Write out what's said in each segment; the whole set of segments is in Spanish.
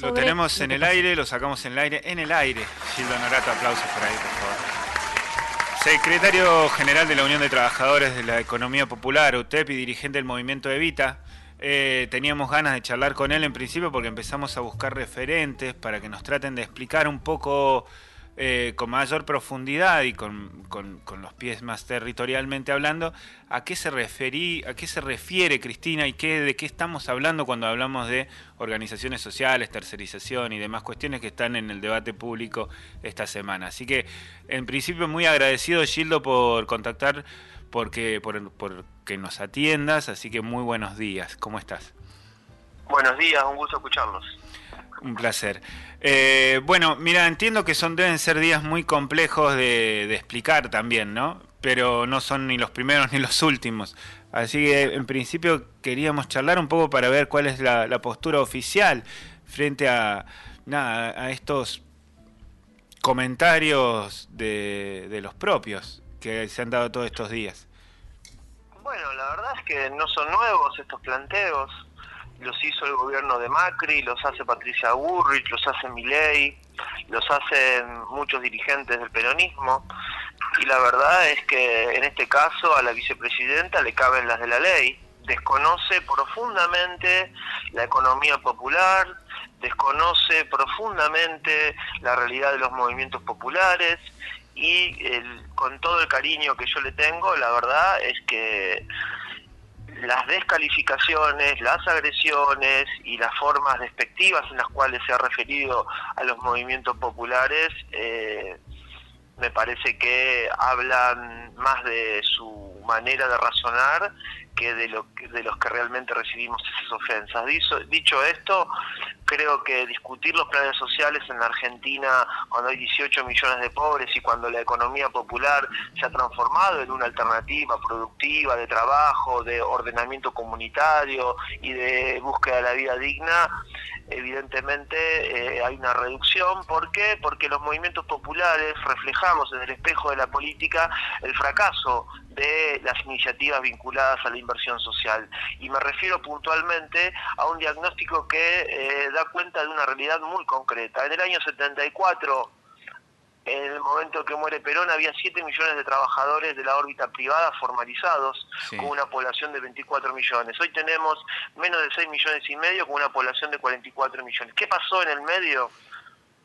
Lo tenemos en el aire, lo sacamos en el aire, en el aire. Gildo Norato, aplausos por ahí, por favor. Secretario General de la Unión de Trabajadores de la Economía Popular, UTEP y dirigente del movimiento Evita. Eh, teníamos ganas de charlar con él en principio porque empezamos a buscar referentes para que nos traten de explicar un poco eh, con mayor profundidad y con, los pies más territorialmente hablando, ¿a qué se referí, a qué se refiere Cristina y qué, de qué estamos hablando cuando hablamos de organizaciones sociales, tercerización y demás cuestiones que están en el debate público esta semana? Así que, en principio, muy agradecido, Gildo, por contactar, porque, por, por que nos atiendas, así que muy buenos días, ¿cómo estás? Buenos días, un gusto escucharlos. Un placer. Eh, bueno, mira, entiendo que son deben ser días muy complejos de, explicar también, ¿no? Pero no son ni los primeros ni los últimos. Así que en principio queríamos charlar un poco para ver cuál es la, postura oficial frente a, estos comentarios de, de los propios que se han dado todos estos días. Bueno, la verdad es que no son nuevos estos planteos los hizo el gobierno de Macri, los hace Patricia Burrich, los hace Milei, los hacen muchos dirigentes del peronismo y la verdad es que en este caso a la vicepresidenta le caben las de la ley. Desconoce profundamente la economía popular, desconoce profundamente la realidad de los movimientos populares y con todo el cariño que yo le tengo, la verdad es que las descalificaciones, las agresiones y las formas despectivas en las cuales se ha referido a los movimientos populares, eh, me parece que hablan más de su manera de razonar que de, lo, de los que realmente recibimos esas ofensas. dicho esto, creo que discutir los planes sociales en la Argentina cuando hay 18 millones de pobres y cuando la economía popular se ha transformado en una alternativa productiva de trabajo, de ordenamiento comunitario y de búsqueda de la vida digna, evidentemente eh, hay una reducción. ¿Por qué? Porque los movimientos populares reflejamos en el espejo de la política el fracaso de las iniciativas vinculadas a la inversión social. Y me refiero puntualmente a un diagnóstico que eh, da cuenta de una realidad muy concreta. En el año 74, en el momento que muere Perón, había 7 millones de trabajadores de la órbita privada formalizados, con una población de 24 millones. Hoy tenemos menos de 6 millones y medio, con una población de 44 millones. ¿Qué pasó en el medio?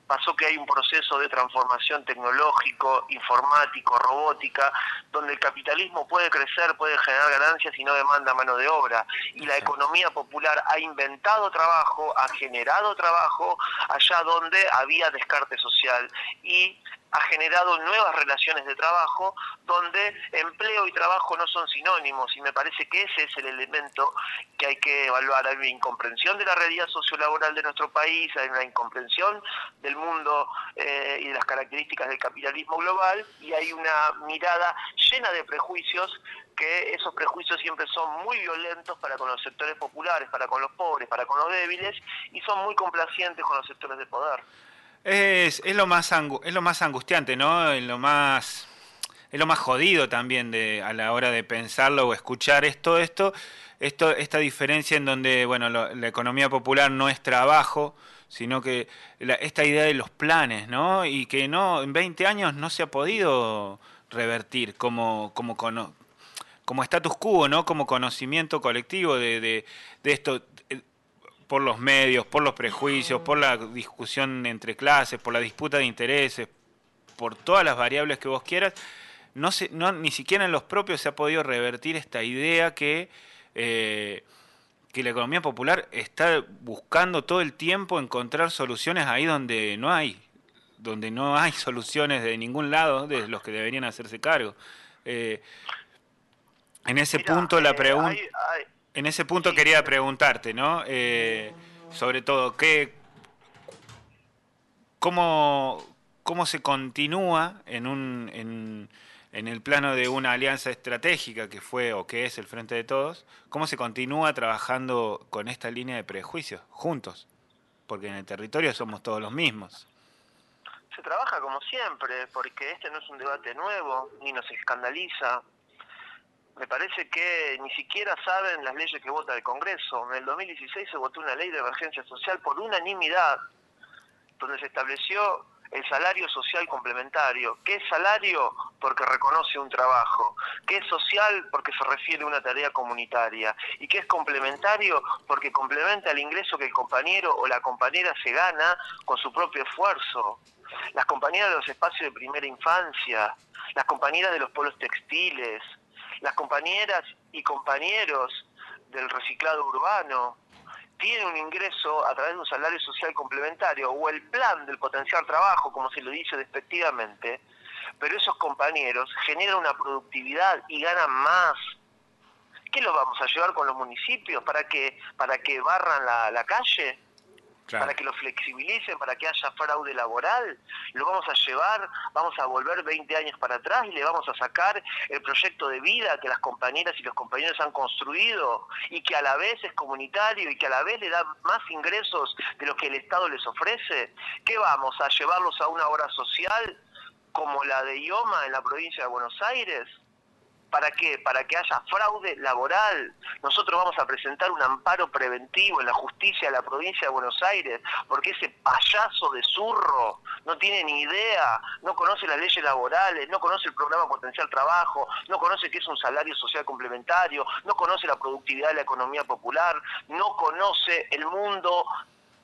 Pasó que hay un proceso de transformación tecnológico, informático, robótica, donde el capitalismo puede crecer, puede generar ganancias y no demanda mano de obra. Y la economía popular ha inventado trabajo, ha generado trabajo allá donde había descarte social. Y ha generado nuevas relaciones de trabajo donde empleo y trabajo no son sinónimos y me parece que ese es el elemento que hay que evaluar. Hay una incomprensión de la realidad sociolaboral de nuestro país, hay una incomprensión del mundo eh, y de las características del capitalismo global y hay una mirada llena de prejuicios que esos prejuicios siempre son muy violentos para con los sectores populares, para con los pobres, para con los débiles y son muy complacientes con los sectores de poder. Es, es, lo más es lo más angustiante, ¿no? Es lo más es lo más jodido también de a la hora de pensarlo o escuchar esto esto esto esta diferencia en donde bueno la economía popular no es trabajo sino que esta idea de los planes no y que no en 20 años no se ha podido revertir como como como status quo no como conocimiento colectivo de, de, de esto por los medios, por los prejuicios, por la discusión entre clases, por la disputa de intereses, por todas las variables que vos quieras, no, se, no ni siquiera en los propios se ha podido revertir esta idea que, eh, que la economía popular está buscando todo el tiempo encontrar soluciones ahí donde no hay, donde no hay soluciones de ningún lado de los que deberían hacerse cargo. Eh, en ese punto la eh, pregunta... En ese punto quería preguntarte, ¿no? Eh, sobre todo, ¿qué, cómo, ¿cómo se continúa en, un, en, en el plano de una alianza estratégica que fue o que es el Frente de Todos? ¿Cómo se continúa trabajando con esta línea de prejuicios juntos? Porque en el territorio somos todos los mismos. Se trabaja como siempre, porque este no es un debate nuevo, ni nos escandaliza, me parece que ni siquiera saben las leyes que vota el Congreso. En el 2016 se votó una ley de emergencia social por unanimidad, donde se estableció el salario social complementario. ¿Qué es salario? Porque reconoce un trabajo. ¿Qué es social? Porque se refiere a una tarea comunitaria. ¿Y qué es complementario? Porque complementa el ingreso que el compañero o la compañera se gana con su propio esfuerzo. Las compañeras de los espacios de primera infancia, las compañeras de los polos textiles, las compañeras y compañeros del reciclado urbano, tiene un ingreso a través de un salario social complementario o el plan del potencial trabajo, como se lo dice despectivamente, pero esos compañeros generan una productividad y ganan más. ¿Qué los vamos a llevar con los municipios para que para que barran la calle? Para que lo flexibilicen, para que haya fraude laboral, lo vamos a llevar, vamos a volver 20 años para atrás y le vamos a sacar el proyecto de vida que las compañeras y los compañeros han construido y que a la vez es comunitario y que a la vez le da más ingresos de lo que el Estado les ofrece. ¿Qué vamos a llevarlos a una obra social como la de IOMA en la provincia de Buenos Aires? ¿Para qué? Para que haya fraude laboral. Nosotros vamos a presentar un amparo preventivo en la justicia de la provincia de Buenos Aires, porque ese payaso de zurro no tiene ni idea, no conoce las leyes laborales, no conoce el programa Potencial Trabajo, no conoce qué es un salario social complementario, no conoce la productividad de la economía popular, no conoce el mundo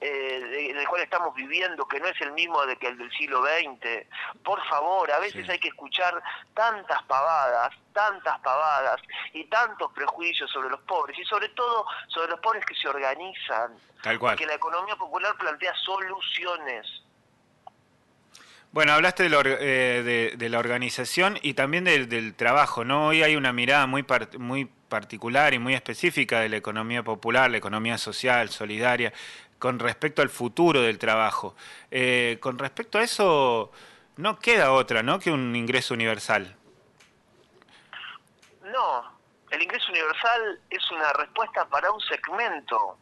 eh, en el cual estamos viviendo, que no es el mismo de que el del siglo XX. Por favor, a veces hay que escuchar tantas pavadas, tantas pavadas y tantos prejuicios sobre los pobres y sobre todo sobre los pobres que se organizan. Tal cual. Que la economía popular plantea soluciones. Bueno, hablaste de la, eh, de, la organización y también del trabajo, ¿no? Hoy hay una mirada muy, muy particular y muy específica de la economía popular, la economía social, solidaria con respecto al futuro del trabajo. Eh, con respecto a eso, no queda otra, ¿no? Que un ingreso universal. No, el ingreso universal es una respuesta para un segmento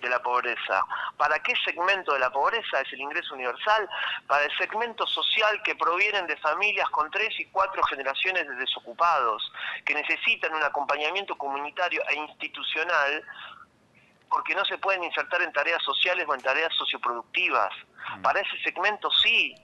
de la pobreza. ¿Para qué segmento de la pobreza es el ingreso universal? Para el segmento social que provienen de familias con tres y cuatro generaciones de desocupados, que necesitan un acompañamiento comunitario e institucional porque no se pueden insertar en tareas sociales o en tareas socioproductivas. Mm. Para ese segmento sí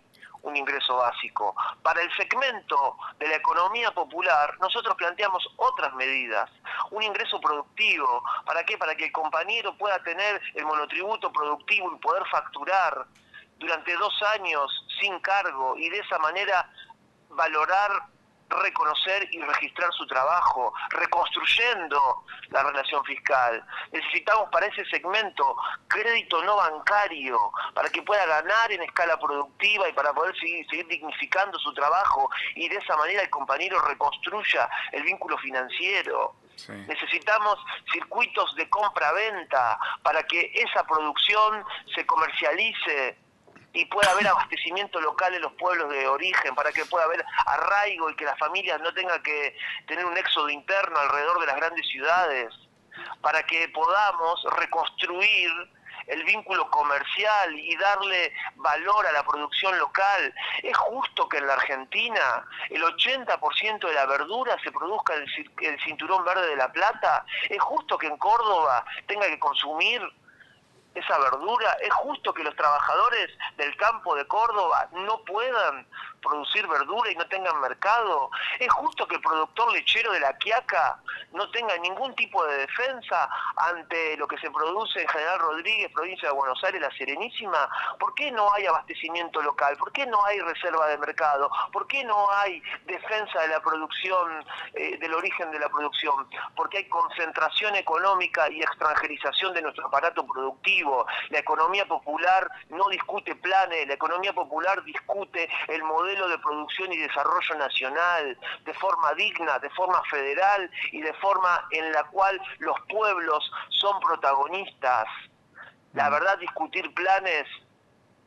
un ingreso básico. Para el segmento de la economía popular, nosotros planteamos otras medidas. Un ingreso productivo. ¿Para qué? Para que el compañero pueda tener el monotributo productivo y poder facturar durante dos años sin cargo y de esa manera valorar reconocer y registrar su trabajo, reconstruyendo la relación fiscal. Necesitamos para ese segmento crédito no bancario, para que pueda ganar en escala productiva y para poder seguir, dignificando su trabajo y de esa manera el compañero reconstruya el vínculo financiero. Necesitamos circuitos de compra-venta para que esa producción se comercialice y pueda haber abastecimiento local en los pueblos de origen, para que pueda haber arraigo y que las familias no tengan que tener un éxodo interno alrededor de las grandes ciudades, para que podamos reconstruir el vínculo comercial y darle valor a la producción local. Es justo que en la Argentina el 80% de la verdura se produzca en el cinturón verde de la Plata. Es justo que en Córdoba tenga que consumir esa verdura. Es justo que los trabajadores del campo de Córdoba no puedan producir verdura y no tengan mercado. Es justo que el productor lechero de la Quiaca no tenga ningún tipo de defensa ante lo que se produce en General Rodríguez, provincia de Buenos Aires, la Serenísima. ¿Por qué no hay abastecimiento local? ¿Por qué no hay reserva de mercado? ¿Por qué no hay defensa de la producción, eh, del origen de la producción? Porque hay concentración económica y extranjerización de nuestro aparato productivo. La economía popular no discute planes, la economía popular discute el modelo de producción y desarrollo nacional, de forma digna, de forma federal y de forma en la cual los pueblos son protagonistas. La mm. verdad, discutir planes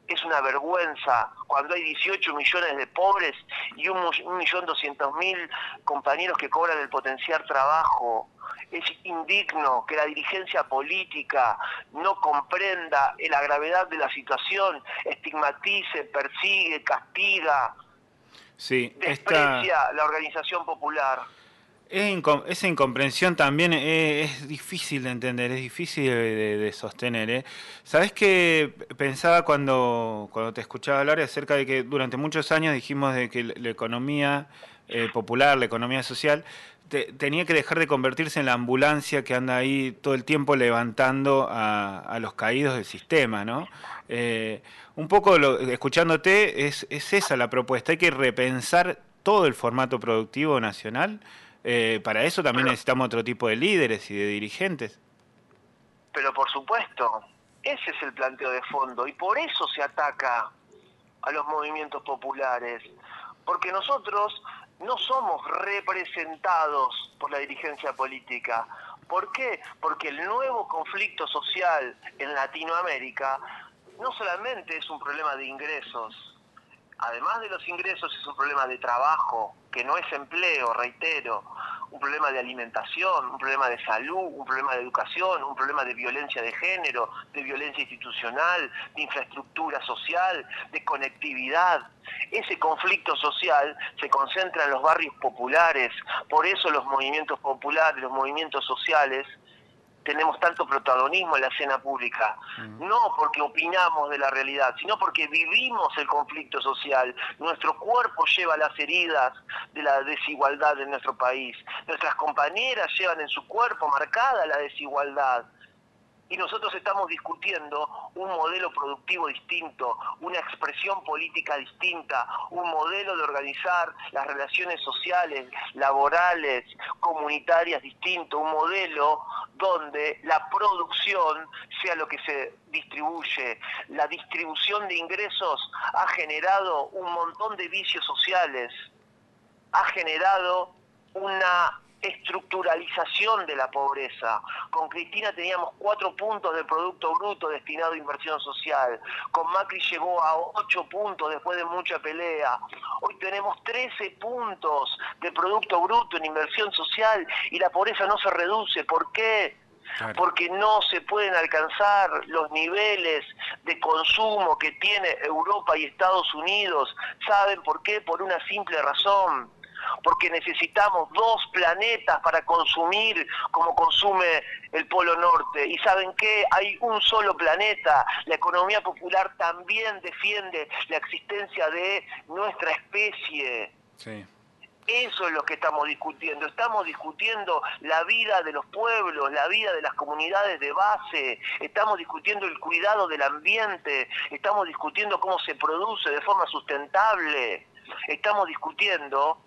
es una vergüenza cuando hay 18 millones de pobres y un, millón doscientos mil compañeros que cobran el potenciar trabajo. Es indigno que la dirigencia política no comprenda la gravedad de la situación, estigmatice, persigue, castiga, sí, desprecia la organización popular. Esa incomprensión también es, difícil de entender, es difícil de, sostener. ¿eh? ¿Sabes qué pensaba cuando, cuando te escuchaba hablar acerca de que durante muchos años dijimos de que la economía eh, popular, la economía social, tenía que dejar de convertirse en la ambulancia que anda ahí todo el tiempo levantando a, los caídos del sistema, ¿no? Eh, un poco escuchándote es, es esa la propuesta, hay que repensar todo el formato productivo nacional eh, para eso también necesitamos otro tipo de líderes y de dirigentes. Pero por supuesto, ese es el planteo de fondo y por eso se ataca a los movimientos populares, porque nosotros no somos representados por la dirigencia política. ¿Por qué? Porque el nuevo conflicto social en Latinoamérica no solamente es un problema de ingresos, además de los ingresos, es un problema de trabajo, que no es empleo, reitero, un problema de alimentación, un problema de salud, un problema de educación, un problema de violencia de género, de violencia institucional, de infraestructura social, de conectividad. Ese conflicto social se concentra en los barrios populares, por eso los movimientos populares, los movimientos sociales, tenemos tanto protagonismo en la escena pública, mm. no porque opinamos de la realidad, sino porque vivimos el conflicto social. Nuestro cuerpo lleva las heridas de la desigualdad en nuestro país. Nuestras compañeras llevan en su cuerpo marcada la desigualdad y nosotros estamos discutiendo un modelo productivo distinto, una expresión política distinta, un modelo de organizar las relaciones sociales, laborales, comunitarias distinto, un modelo donde la producción sea lo que se distribuye. La distribución de ingresos ha generado un montón de vicios sociales, ha generado una estructuralización de la pobreza. Con Cristina teníamos cuatro puntos de Producto Bruto destinado a inversión social. Con Macri llegó a ocho puntos después de mucha pelea. Hoy tenemos 13 puntos de Producto Bruto en inversión social y la pobreza no se reduce. ¿Por qué? porque no se pueden alcanzar los niveles de consumo que tiene Europa y Estados Unidos. ¿Saben por qué? Por una simple razón porque necesitamos dos planetas para consumir como consume el Polo Norte. Y saben qué, hay un solo planeta. La economía popular también defiende la existencia de nuestra especie. Eso es lo que estamos discutiendo. Estamos discutiendo la vida de los pueblos, la vida de las comunidades de base. Estamos discutiendo el cuidado del ambiente. Estamos discutiendo cómo se produce de forma sustentable. Estamos discutiendo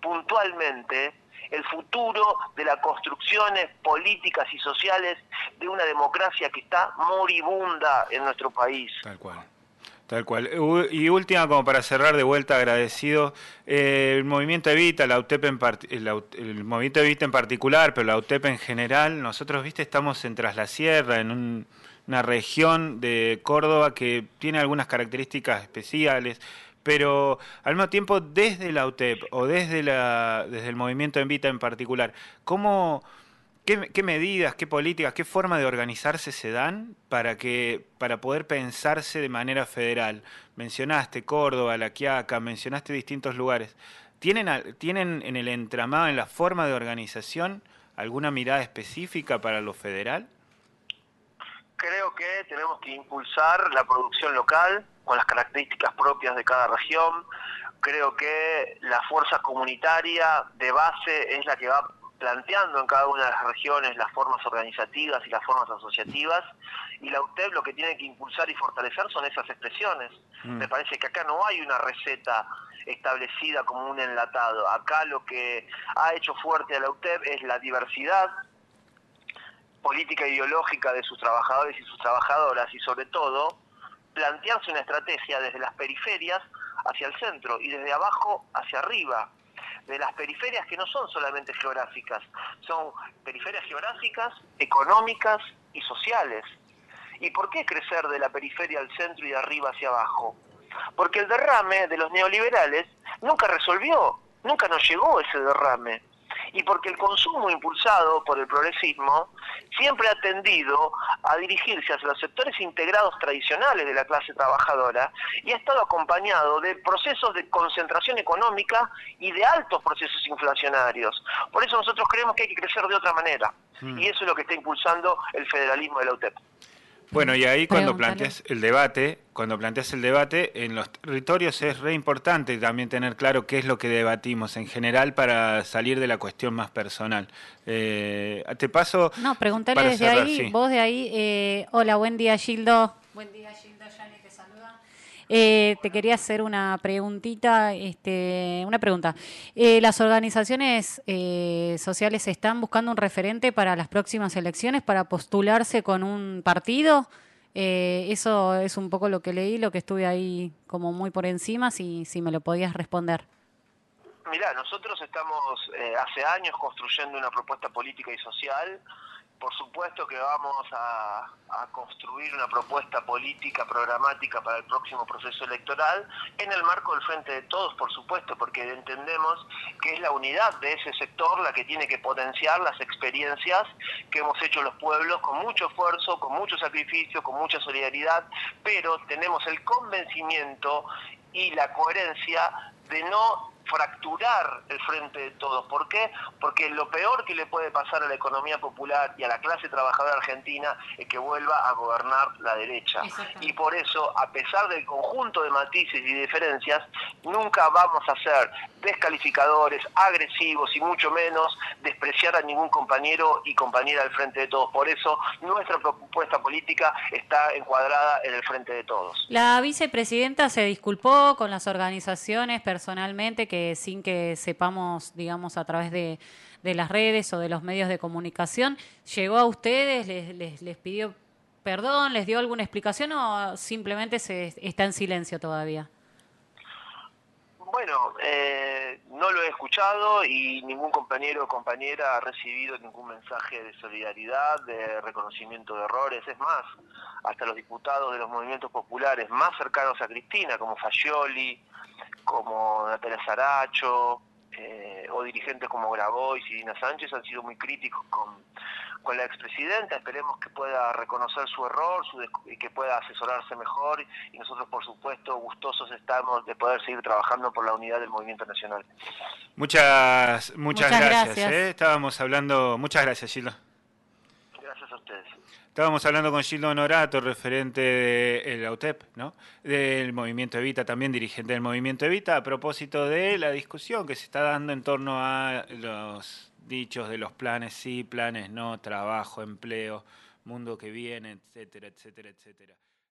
puntualmente el futuro de las construcciones políticas y sociales de una democracia que está moribunda en nuestro país. Tal cual. Tal cual. Y última, como para cerrar de vuelta, agradecido, eh, el movimiento Evita, la UTEP en el, movimiento Evita en particular, pero la UTEP en general, nosotros, viste, estamos en Tras la Sierra, en una región de Córdoba que tiene algunas características especiales, pero al mismo tiempo desde la UTEP o desde, la, desde el movimiento Envita en particular, ¿cómo, qué, medidas, qué políticas, qué forma de organizarse se dan para, que, para poder pensarse de manera federal? Mencionaste Córdoba, La Quiaca, mencionaste distintos lugares. ¿Tienen, ¿Tienen en el entramado, en la forma de organización, alguna mirada específica para lo federal? Creo que tenemos que impulsar la producción local, con las características propias de cada región. Creo que la fuerza comunitaria de base es la que va planteando en cada una de las regiones las formas organizativas y las formas asociativas y la UTEP lo que tiene que impulsar y fortalecer son esas expresiones. Mm. Me parece que acá no hay una receta establecida como un enlatado. Acá lo que ha hecho fuerte a la UTEP es la diversidad política ideológica de sus trabajadores y sus trabajadoras y sobre todo plantearse una estrategia desde las periferias hacia el centro y desde abajo hacia arriba. De las periferias que no son solamente geográficas, son periferias geográficas, económicas y sociales. ¿Y por qué crecer de la periferia al centro y de arriba hacia abajo? Porque el derrame de los neoliberales nunca resolvió, nunca nos llegó ese derrame. Y porque el consumo impulsado por el progresismo siempre ha tendido a dirigirse hacia los sectores integrados tradicionales de la clase trabajadora y ha estado acompañado de procesos de concentración económica y de altos procesos inflacionarios. Por eso nosotros creemos que hay que crecer de otra manera hmm. y eso es lo que está impulsando el federalismo de la UTEP. Bueno, y ahí cuando planteas el debate, cuando planteas el debate, en los territorios es re importante también tener claro qué es lo que debatimos en general para salir de la cuestión más personal. Eh, te paso. No, pregúntale desde ahí, vos de ahí. Eh, hola, buen día, Gildo. Buen día, Gildo. Eh, te quería hacer una preguntita, este, una pregunta. Eh, ¿Las organizaciones eh, sociales están buscando un referente para las próximas elecciones para postularse con un partido? eso es un poco lo que leí, lo que estuve ahí como muy por encima, si, si me lo podías responder. Mirá, nosotros estamos hace años construyendo una propuesta política y social por supuesto que vamos a, construir una propuesta política programática para el próximo proceso electoral en el marco del Frente de Todos, por supuesto, porque entendemos que es la unidad de ese sector la que tiene que potenciar las experiencias que hemos hecho los pueblos con mucho esfuerzo, con mucho sacrificio, con mucha solidaridad, pero tenemos el convencimiento y la coherencia de no fracturar el frente de todos. ¿Por qué? Porque lo peor que le puede pasar a la economía popular y a la clase trabajadora argentina es que vuelva a gobernar la derecha. Y por eso, a pesar del conjunto de matices y diferencias, nunca vamos a ser descalificadores, agresivos y mucho menos despreciar a ningún compañero y compañera del frente de todos. Por eso, nuestra propuesta política está encuadrada en el frente de todos. La vicepresidenta se disculpó con las organizaciones personalmente que sin que sepamos, digamos, a través de, las redes o de los medios de comunicación, llegó a ustedes, les, les, pidió perdón, les dio alguna explicación o simplemente se está en silencio todavía? Bueno, eh, no lo he escuchado y ningún compañero o compañera ha recibido ningún mensaje de solidaridad, de reconocimiento de errores. Es más, hasta los diputados de los movimientos populares más cercanos a Cristina, como Fascioli, como Natalia Saracho eh, o dirigentes como Grabois y Dina Sánchez han sido muy críticos con, con la expresidenta. Esperemos que pueda reconocer su error y que pueda asesorarse mejor y nosotros, por supuesto, gustosos estamos de poder seguir trabajando por la unidad del movimiento nacional. Muchas, muchas, gracias. ¿eh? Estábamos hablando, muchas gracias, Gildo. Estábamos hablando con Gildo Honorato, referente del AUTEP, ¿no? del Movimiento Evita, también dirigente del Movimiento Evita, a propósito de la discusión que se está dando en torno a los dichos de los planes sí, planes no, trabajo, empleo, mundo que viene, etcétera, etcétera, etcétera.